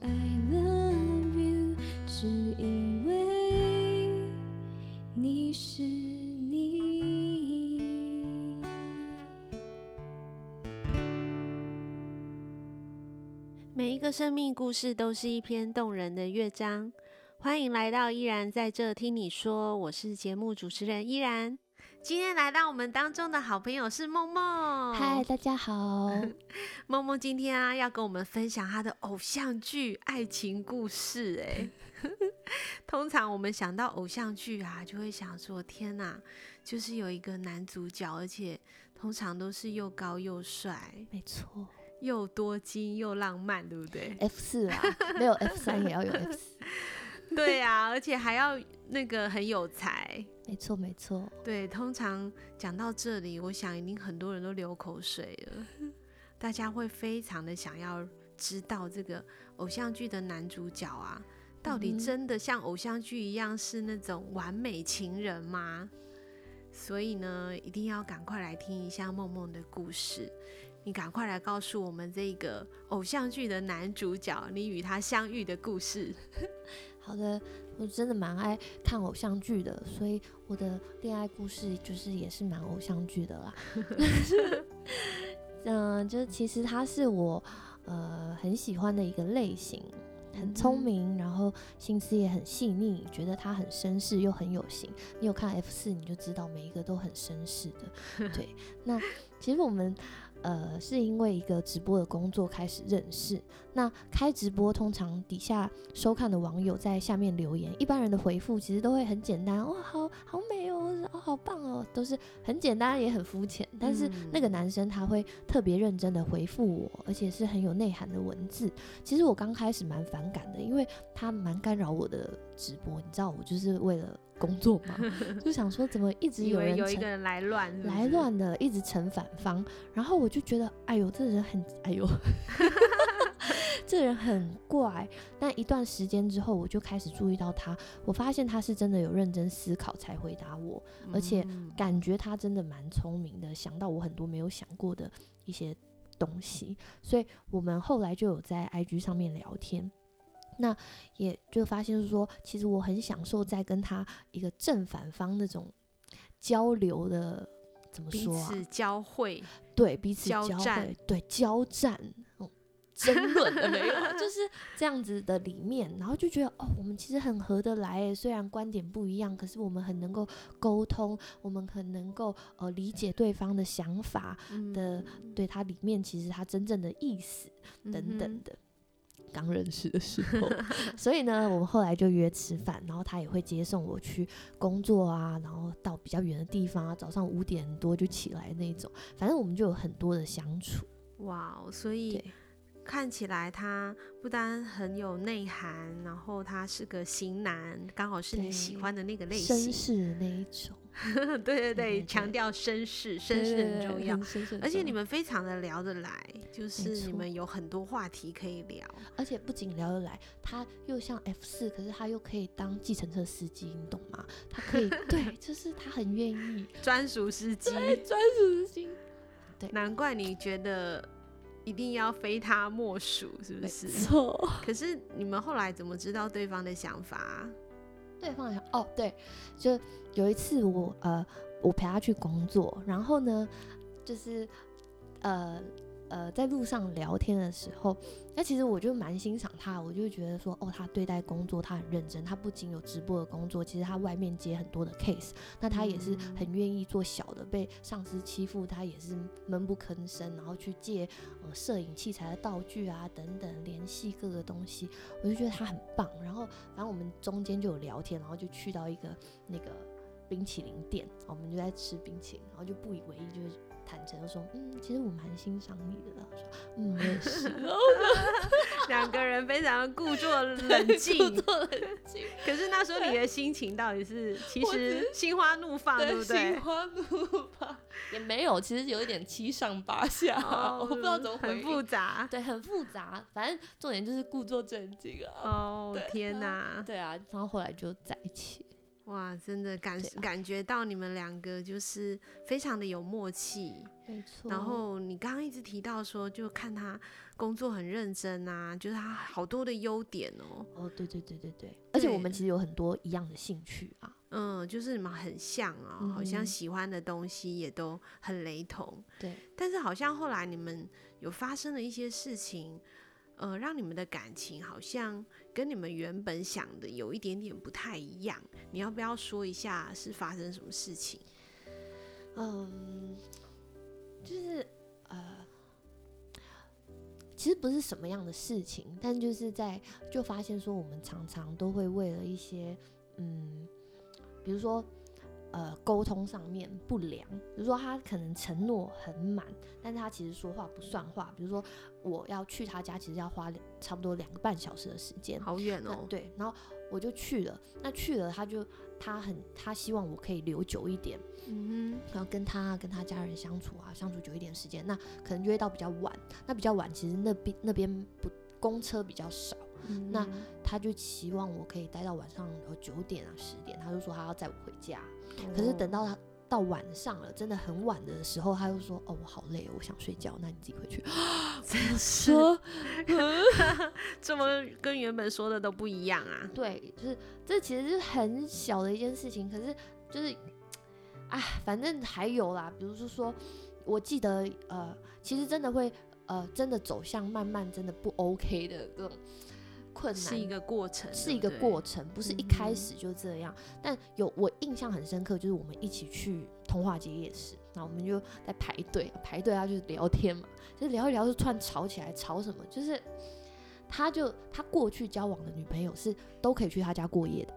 I love you，只因为你是你。每一个生命故事都是一篇动人的乐章。欢迎来到依然在这听你说，我是节目主持人依然。今天来到我们当中的好朋友是梦梦。嗨，大家好。梦梦今天啊要跟我们分享她的偶像剧爱情故事。哎，通常我们想到偶像剧啊，就会想说：天哪，就是有一个男主角，而且通常都是又高又帅，没错，又多金又浪漫，对不对？F 四啊，没有 F 三也要有 F 四。对呀、啊，而且还要那个很有才，没错没错。对，通常讲到这里，我想一定很多人都流口水了。大家会非常的想要知道这个偶像剧的男主角啊，到底真的像偶像剧一样是那种完美情人吗？所以呢，一定要赶快来听一下梦梦的故事。你赶快来告诉我们这个偶像剧的男主角，你与他相遇的故事。好的，我真的蛮爱看偶像剧的，所以我的恋爱故事就是也是蛮偶像剧的啦。嗯、呃，就其实他是我呃很喜欢的一个类型，很聪明，然后心思也很细腻，觉得他很绅士又很有型。你有看 F 四，你就知道每一个都很绅士的。对，那其实我们。呃，是因为一个直播的工作开始认识。那开直播，通常底下收看的网友在下面留言，一般人的回复其实都会很简单，哇，好好美哦，哦，好棒哦，都是很简单也很肤浅。但是那个男生他会特别认真的回复我，而且是很有内涵的文字。其实我刚开始蛮反感的，因为他蛮干扰我的直播。你知道，我就是为了。工作嘛，就想说怎么一直有人有一个人来乱来乱的，一直成反方，然后我就觉得，哎呦，这人很，哎呦，这人很怪。但一段时间之后，我就开始注意到他，我发现他是真的有认真思考才回答我，而且感觉他真的蛮聪明的，想到我很多没有想过的一些东西，所以我们后来就有在 IG 上面聊天。那也就发现，是说，其实我很享受在跟他一个正反方那种交流的，怎么说啊？彼此交汇，对，彼此交战，对，交战，嗯，争论的没有，就是这样子的里面，然后就觉得哦，我们其实很合得来，虽然观点不一样，可是我们很能够沟通，我们很能够呃理解对方的想法的，嗯、对他里面其实他真正的意思等等的。嗯刚认识的时候，所以呢，我们后来就约吃饭，然后他也会接送我去工作啊，然后到比较远的地方啊，早上五点多就起来那种，反正我们就有很多的相处。哇，所以看起来他不单很有内涵，然后他是个型男，刚好是你喜欢的那个类型，绅士的那一种。对对对，强调绅士，绅士很重要。而且你们非常的聊得来，就是你们有很多话题可以聊。而且不仅聊得来，他又像 F 四，可是他又可以当计程车司机，你懂吗？他可以，对，就是他很愿意专属司机，专属司机。对，难怪你觉得一定要非他莫属，是不是？错。可是你们后来怎么知道对方的想法？对方想哦，对，就有一次我呃，我陪他去工作，然后呢，就是呃呃，在路上聊天的时候，那其实我就蛮欣赏他，我就觉得说，哦，他对待工作他很认真，他不仅有直播的工作，其实他外面接很多的 case，那他也是很愿意做小的，被上司欺负他也是闷不吭声，然后去借呃摄影器材的道具啊等等，联系各个东西，我就觉得他很棒。然后反正我们中间就有聊天，然后就去到一个那个冰淇淋店，我们就在吃冰淇淋，然后就不以为意，就是。坦诚的说，嗯，其实我蛮欣赏你的。说，嗯，我也是。两个人非常故作冷静，故作冷静。可是那时候你的心情到底是，其实心花怒放，对不对？心花怒放 也没有，其实有一点七上八下，哦、我不知道怎么回应。很复杂，对，很复杂。反正重点就是故作镇静啊。哦，天哪！对啊，然后后来就在一起。哇，真的感、啊、感觉到你们两个就是非常的有默契，没错。然后你刚刚一直提到说，就看他工作很认真啊，就是他好多的优点哦。哦，对对对对对，而且我们其实有很多一样的兴趣啊。嗯，就是你们很像啊、好像喜欢的东西也都很雷同。对，但是好像后来你们有发生了一些事情。呃，让你们的感情好像跟你们原本想的有一点点不太一样。你要不要说一下是发生什么事情？嗯，就是呃，其实不是什么样的事情，但就是在就发现说，我们常常都会为了一些嗯，比如说。呃，沟通上面不良，比如说他可能承诺很满，但是他其实说话不算话。比如说我要去他家，其实要花差不多两个半小时的时间，好远哦。对，然后我就去了，那去了他就他很他希望我可以留久一点，嗯哼，然后跟他跟他家人相处啊，相处久一点时间，那可能就会到比较晚。那比较晚，其实那边那边不公车比较少。嗯、那他就期望我可以待到晚上九点啊十点，他就说他要载我回家。哦、可是等到他到晚上了，真的很晚的时候，他又说：“哦，我好累，我想睡觉，那你自己回去。”真是，这么跟原本说的都不一样啊！对，就是这其实是很小的一件事情，可是就是，哎，反正还有啦，比如说说，我记得呃，其实真的会呃，真的走向慢慢真的不 OK 的这种。困难是一个过程，是一个过程，不是一开始就这样。嗯、但有我印象很深刻，就是我们一起去通化街夜市，然后我们就在排队，排队啊就是聊天嘛，就是聊一聊就突然吵起来，吵什么？就是他就他过去交往的女朋友是都可以去他家过夜的，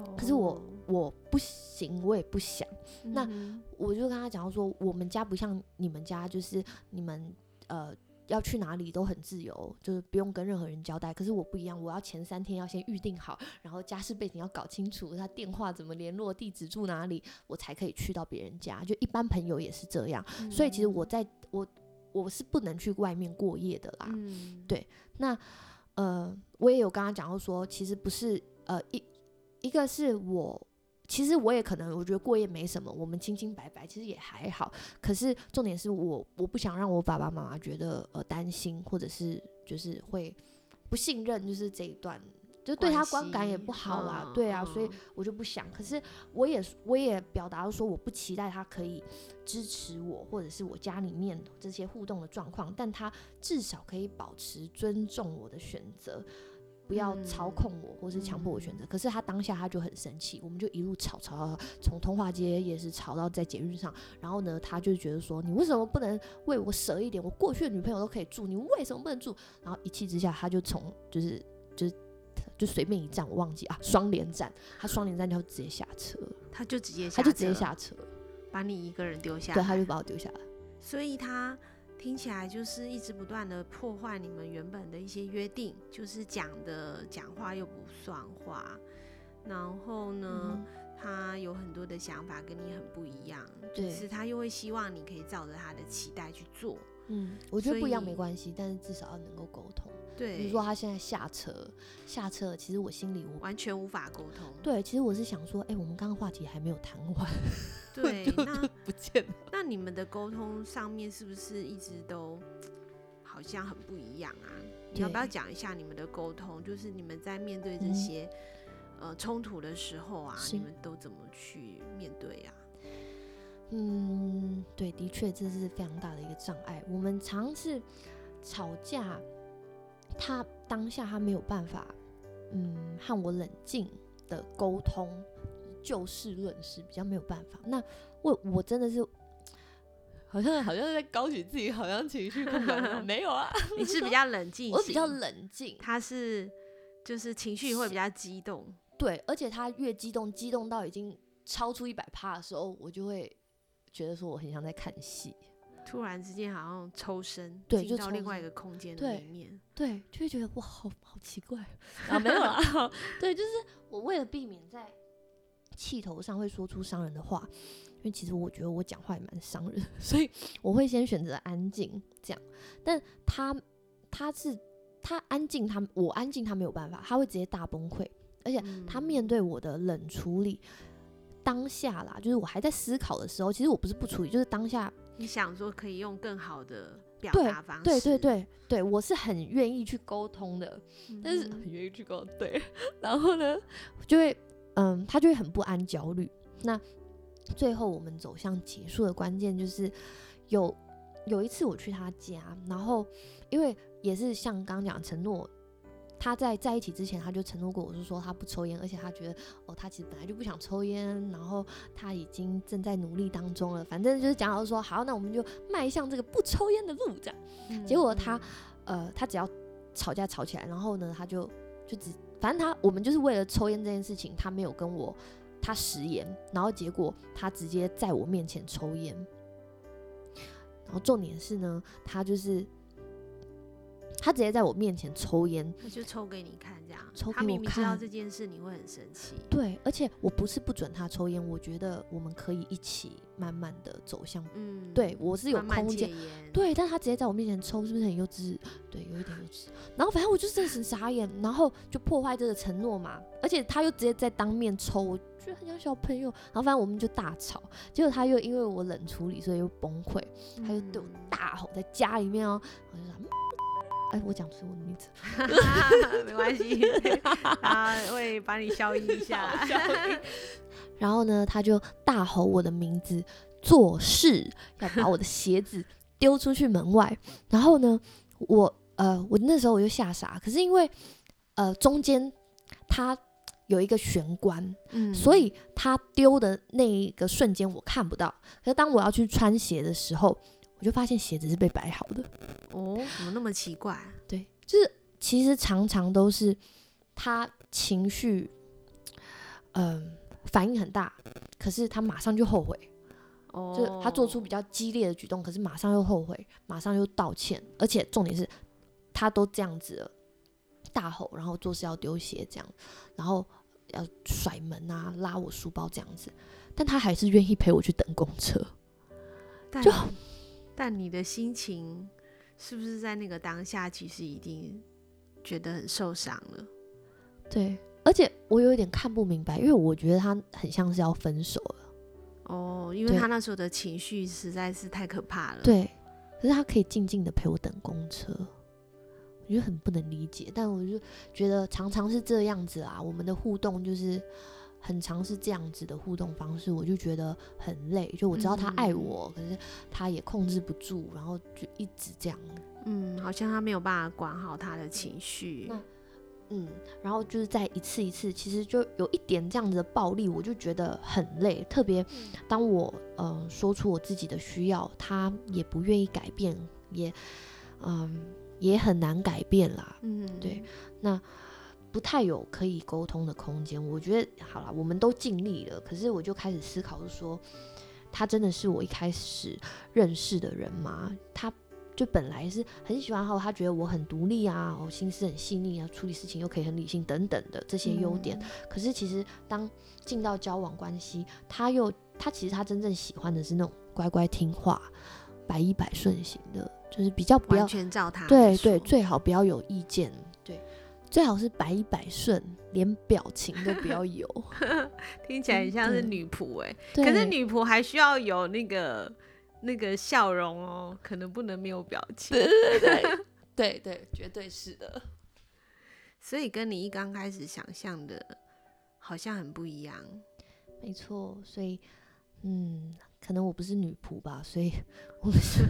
哦、可是我我不行，我也不想。嗯、那我就跟他讲说，我们家不像你们家，就是你们呃。要去哪里都很自由，就是不用跟任何人交代。可是我不一样，我要前三天要先预定好，然后家世背景要搞清楚，他电话怎么联络，地址住哪里，我才可以去到别人家。就一般朋友也是这样，嗯、所以其实我在我我是不能去外面过夜的啦。嗯、对，那呃，我也有跟他讲过说，其实不是呃一一个是我。其实我也可能，我觉得过夜没什么，我们清清白白，其实也还好。可是重点是我，我不想让我爸爸妈妈觉得呃担心，或者是就是会不信任，就是这一段就对他观感也不好啦。嗯、对啊，所以我就不想。可是我也我也表达了说，我不期待他可以支持我，或者是我家里面这些互动的状况，但他至少可以保持尊重我的选择。不要操控我，或是强迫我选择。嗯、可是他当下他就很生气，我们就一路吵吵吵，从通化街也是吵到在捷运上。然后呢，他就觉得说，你为什么不能为我舍一点？我过去的女朋友都可以住，你为什么不能住？然后一气之下，他就从就是就是就随便一站，我忘记啊，双连站，他双连站就直接下车，他就直接他就直接下车，把你一个人丢下，对，他就把我丢下来，所以他。听起来就是一直不断的破坏你们原本的一些约定，就是讲的讲话又不算话，然后呢，嗯、他有很多的想法跟你很不一样，就，是他又会希望你可以照着他的期待去做。嗯，我觉得不一样没关系，但是至少要能够沟通。对，比如说他现在下车，下车，其实我心里我完全无法沟通。对，其实我是想说，哎、欸，我们刚刚话题还没有谈完，对，就不见了。那你们的沟通上面是不是一直都好像很不一样啊？你要不要讲一下你们的沟通？就是你们在面对这些、嗯、呃冲突的时候啊，你们都怎么去面对对，的确这是非常大的一个障碍。我们常是吵架。他当下他没有办法，嗯，和我冷静的沟通，就事论事，比较没有办法。那我我真的是，好像好像是在高举自己，好像情绪控管 没有啊？你是比较冷静，我比较冷静，他是就是情绪会比较激动，对，而且他越激动，激动到已经超出一百趴的时候，我就会觉得说我很像在看戏。突然之间，好像抽身，对，就到另外一个空间里面，对，对，就会觉得哇，好好奇怪啊，没有啦，对，就是我为了避免在气头上会说出伤人的话，因为其实我觉得我讲话也蛮伤人，所以我会先选择安静这样。但他他是他安静，他我安静，他没有办法，他会直接大崩溃，而且他面对我的冷处理，当下啦，就是我还在思考的时候，其实我不是不处理，就是当下你想说可以用更好的表达方式，对对对对对，我是很愿意去沟通的，嗯、但是很愿意去沟通，对，然后呢，就会嗯，他就会很不安、焦虑。那最后我们走向结束的关键就是有有一次我去他家，然后因为也是像刚刚讲承诺。他在在一起之前，他就承诺过我，是说他不抽烟，而且他觉得哦，他其实本来就不想抽烟，然后他已经正在努力当中了。反正就是讲好说，好，那我们就迈向这个不抽烟的路，这样。嗯、结果他，呃，他只要吵架吵起来，然后呢，他就就只，反正他我们就是为了抽烟这件事情，他没有跟我他食言，然后结果他直接在我面前抽烟，然后重点是呢，他就是。他直接在我面前抽烟，他就抽给你看，这样。抽给我看。他明明知道这件事，你会很生气。对，而且我不是不准他抽烟，我觉得我们可以一起慢慢的走向。嗯，对我是有空间。对，但他直接在我面前抽，是不是很幼稚？对，有一点幼稚。然后反正我就是很傻眼，然后就破坏这个承诺嘛。而且他又直接在当面抽，我觉得很像小朋友。然后反正我们就大吵，结果他又因为我冷处理，所以又崩溃，他就对我大吼，在家里面哦，我就说。哎、欸，我讲出我的名字，没关系，他会把你消音一下。然后呢，他就大吼我的名字，做事要把我的鞋子丢出去门外。然后呢，我呃，我那时候我就吓傻，可是因为呃中间他有一个玄关，嗯，所以他丢的那一个瞬间我看不到。可是当我要去穿鞋的时候，我就发现鞋子是被摆好的哦，怎么那么奇怪？对，就是其实常常都是他情绪，嗯、呃，反应很大，可是他马上就后悔，哦，就是他做出比较激烈的举动，可是马上又后悔，马上又道歉，而且重点是他都这样子了，大吼，然后做事要丢鞋这样，然后要甩门啊，拉我书包这样子，但他还是愿意陪我去等公车，就。但你的心情是不是在那个当下，其实已经觉得很受伤了？对，而且我有一点看不明白，因为我觉得他很像是要分手了。哦，因为他那时候的情绪实在是太可怕了。对，可是他可以静静的陪我等公车，我觉得很不能理解。但我就觉得常常是这样子啊，我们的互动就是。很常是这样子的互动方式，我就觉得很累。就我知道他爱我，嗯、可是他也控制不住，然后就一直这样。嗯，好像他没有办法管好他的情绪。嗯，然后就是在一次一次，其实就有一点这样子的暴力，我就觉得很累。特别当我嗯、呃、说出我自己的需要，他也不愿意改变，也嗯也很难改变啦。嗯，对，那。不太有可以沟通的空间，我觉得好了，我们都尽力了。可是我就开始思考，说他真的是我一开始认识的人吗？他就本来是很喜欢，后他觉得我很独立啊，我心思很细腻啊，处理事情又可以很理性等等的这些优点。嗯、可是其实当进到交往关系，他又他其实他真正喜欢的是那种乖乖听话、百依百顺型的，就是比较不要完全照他对对，最好不要有意见。最好是百依百顺，连表情都不要有。听起来很像是女仆哎，可是女仆还需要有那个那个笑容哦，可能不能没有表情。对对对对 对，绝对是的。所以跟你一刚开始想象的，好像很不一样。没错，所以嗯，可能我不是女仆吧，所以我们是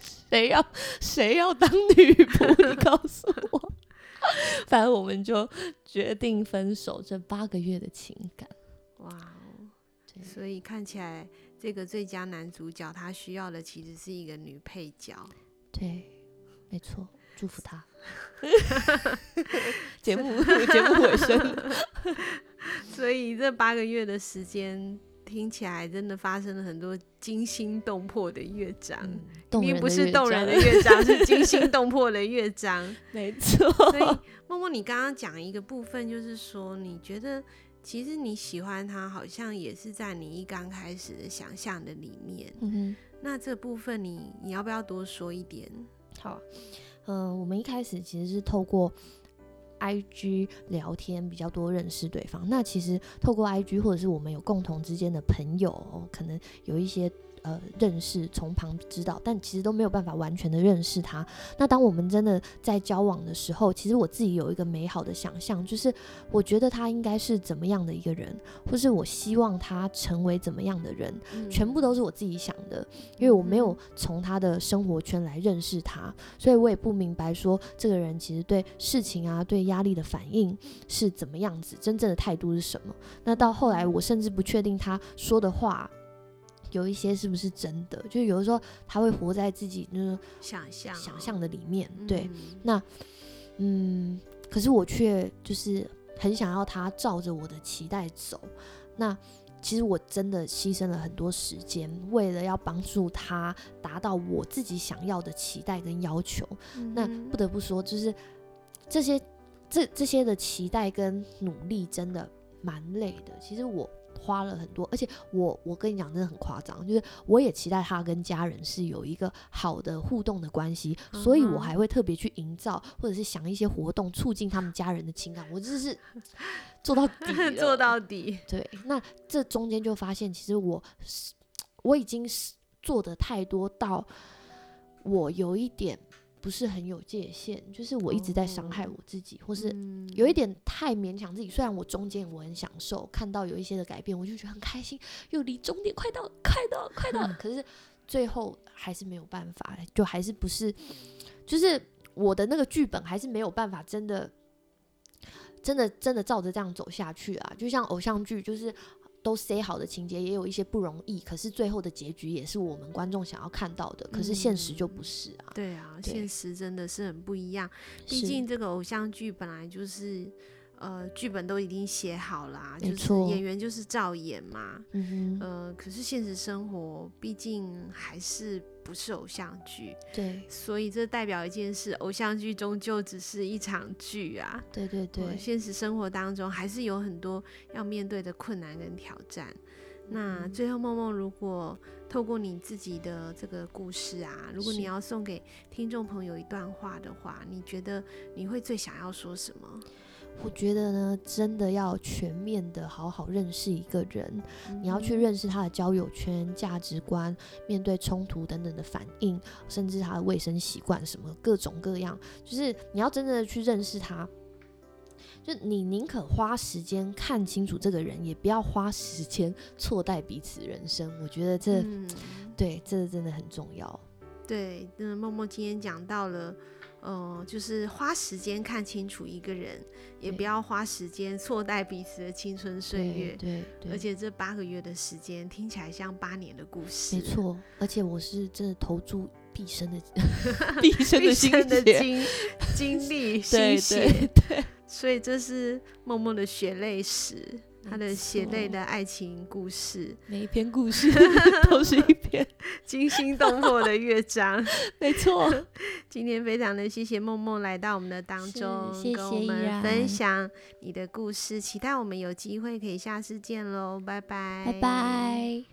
谁要谁要当女仆？你告诉我。反正我们就决定分手，这八个月的情感，哇哦！所以看起来这个最佳男主角他需要的其实是一个女配角。对，没错，祝福他。节目 节目尾声，所以这八个月的时间。听起来真的发生了很多惊心动魄的乐章，并、嗯、不是动人的乐章，是惊心动魄的乐章。没错。所以默默，你刚刚讲一个部分，就是说你觉得其实你喜欢他，好像也是在你一刚开始的想象的里面。嗯哼。那这部分你你要不要多说一点？好，嗯、呃，我们一开始其实是透过 IG 聊天比较多，认识对方。那其实透过 IG 或者是我们有共同之间的朋友，可能有一些。呃，认识从旁知道，但其实都没有办法完全的认识他。那当我们真的在交往的时候，其实我自己有一个美好的想象，就是我觉得他应该是怎么样的一个人，或是我希望他成为怎么样的人，嗯、全部都是我自己想的，因为我没有从他的生活圈来认识他，所以我也不明白说这个人其实对事情啊、对压力的反应是怎么样子，真正的态度是什么。那到后来，我甚至不确定他说的话。有一些是不是真的？就有的时候他会活在自己那种想象想象的里面。对，嗯那嗯，可是我却就是很想要他照着我的期待走。那其实我真的牺牲了很多时间，为了要帮助他达到我自己想要的期待跟要求。嗯、那不得不说，就是这些这这些的期待跟努力真的蛮累的。其实我。花了很多，而且我我跟你讲，真的很夸张，就是我也期待他跟家人是有一个好的互动的关系，嗯、所以我还会特别去营造，或者是想一些活动促进他们家人的情感，我就是 做到底，做到底。对，那这中间就发现，其实我是我已经是做的太多到我有一点。不是很有界限，就是我一直在伤害我自己，哦、或是有一点太勉强自己。虽然我中间我很享受看到有一些的改变，我就觉得很开心，又离终点快到，快到，快到。可是最后还是没有办法，就还是不是，就是我的那个剧本还是没有办法，真的，真的，真的照着这样走下去啊！就像偶像剧，就是。都塞好的情节也有一些不容易，可是最后的结局也是我们观众想要看到的。可是现实就不是啊。嗯、对啊，对现实真的是很不一样。毕竟这个偶像剧本来就是。呃，剧本都已经写好啦，就是演员就是照演嘛。嗯可是现实生活毕竟还是不是偶像剧，对，所以这代表一件事，偶像剧终究只是一场剧啊。对对对，呃，现实生活当中还是有很多要面对的困难跟挑战。嗯、那最后，梦梦如果透过你自己的这个故事啊，如果你要送给听众朋友一段话的话，你觉得你会最想要说什么？我觉得呢，真的要全面的好好认识一个人，你要去认识他的交友圈、价值观、面对冲突等等的反应，甚至他的卫生习惯什么各种各样，就是你要真正的去认识他。就你宁可花时间看清楚这个人，也不要花时间错待彼此人生。我觉得这，嗯、对，这真的很重要。对，那默默今天讲到了。嗯、呃，就是花时间看清楚一个人，也不要花时间错待彼此的青春岁月。对对，对，而且这八个月的时间听起来像八年的故事。没错，而且我是真的投注毕生的 毕生的精精力心血，对，对，对，所以这是梦梦的血泪史。他的血泪的爱情故事，每一篇故事 都是一篇惊心动魄的乐章。没错，今天非常的谢谢梦梦来到我们的当中，谢谢跟我们分享你的故事。期待我们有机会可以下次见喽，拜拜，拜拜。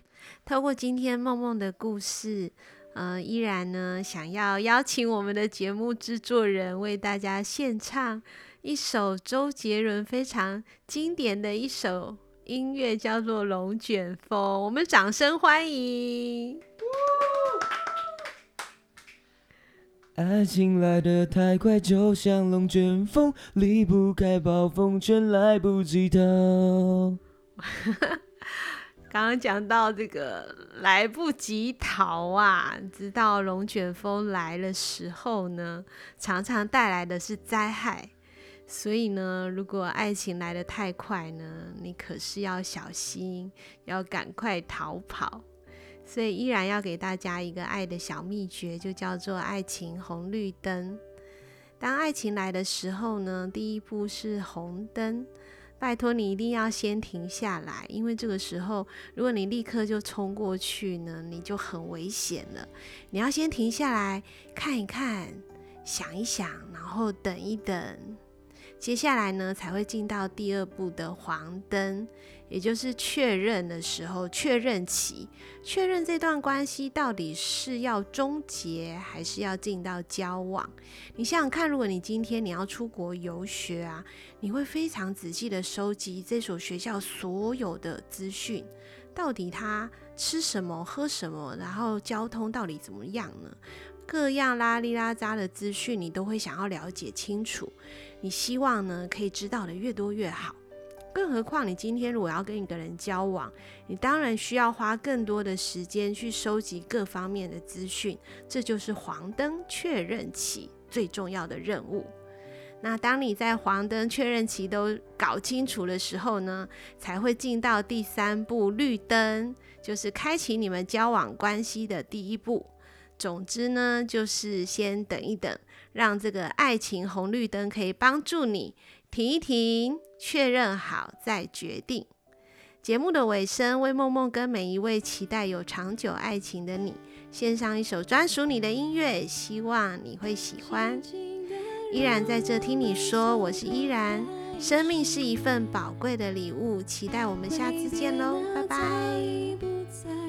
透过今天梦梦的故事，呃，依然呢想要邀请我们的节目制作人为大家献唱。一首周杰伦非常经典的一首音乐，叫做《龙卷风》，我们掌声欢迎。爱情来得太快，就像龙卷风，离不开暴风圈，来不及逃。刚刚讲到这个来不及逃啊，直到龙卷风来的时候呢，常常带来的是灾害。所以呢，如果爱情来得太快呢，你可是要小心，要赶快逃跑。所以依然要给大家一个爱的小秘诀，就叫做爱情红绿灯。当爱情来的时候呢，第一步是红灯，拜托你一定要先停下来，因为这个时候如果你立刻就冲过去呢，你就很危险了。你要先停下来看一看，想一想，然后等一等。接下来呢，才会进到第二步的黄灯，也就是确认的时候，确认期，确认这段关系到底是要终结，还是要进到交往。你想想看，如果你今天你要出国游学啊，你会非常仔细的收集这所学校所有的资讯，到底他吃什么、喝什么，然后交通到底怎么样呢？各样拉里拉杂的资讯，你都会想要了解清楚。你希望呢，可以知道的越多越好。更何况，你今天如果要跟一个人交往，你当然需要花更多的时间去收集各方面的资讯。这就是黄灯确认期最重要的任务。那当你在黄灯确认期都搞清楚的时候呢，才会进到第三步绿灯，就是开启你们交往关系的第一步。总之呢，就是先等一等，让这个爱情红绿灯可以帮助你停一停，确认好再决定。节目的尾声，为梦梦跟每一位期待有长久爱情的你，献上一首专属你的音乐，希望你会喜欢。依然在这听你说，我是依然。生命是一份宝贵的礼物，期待我们下次见喽，拜拜。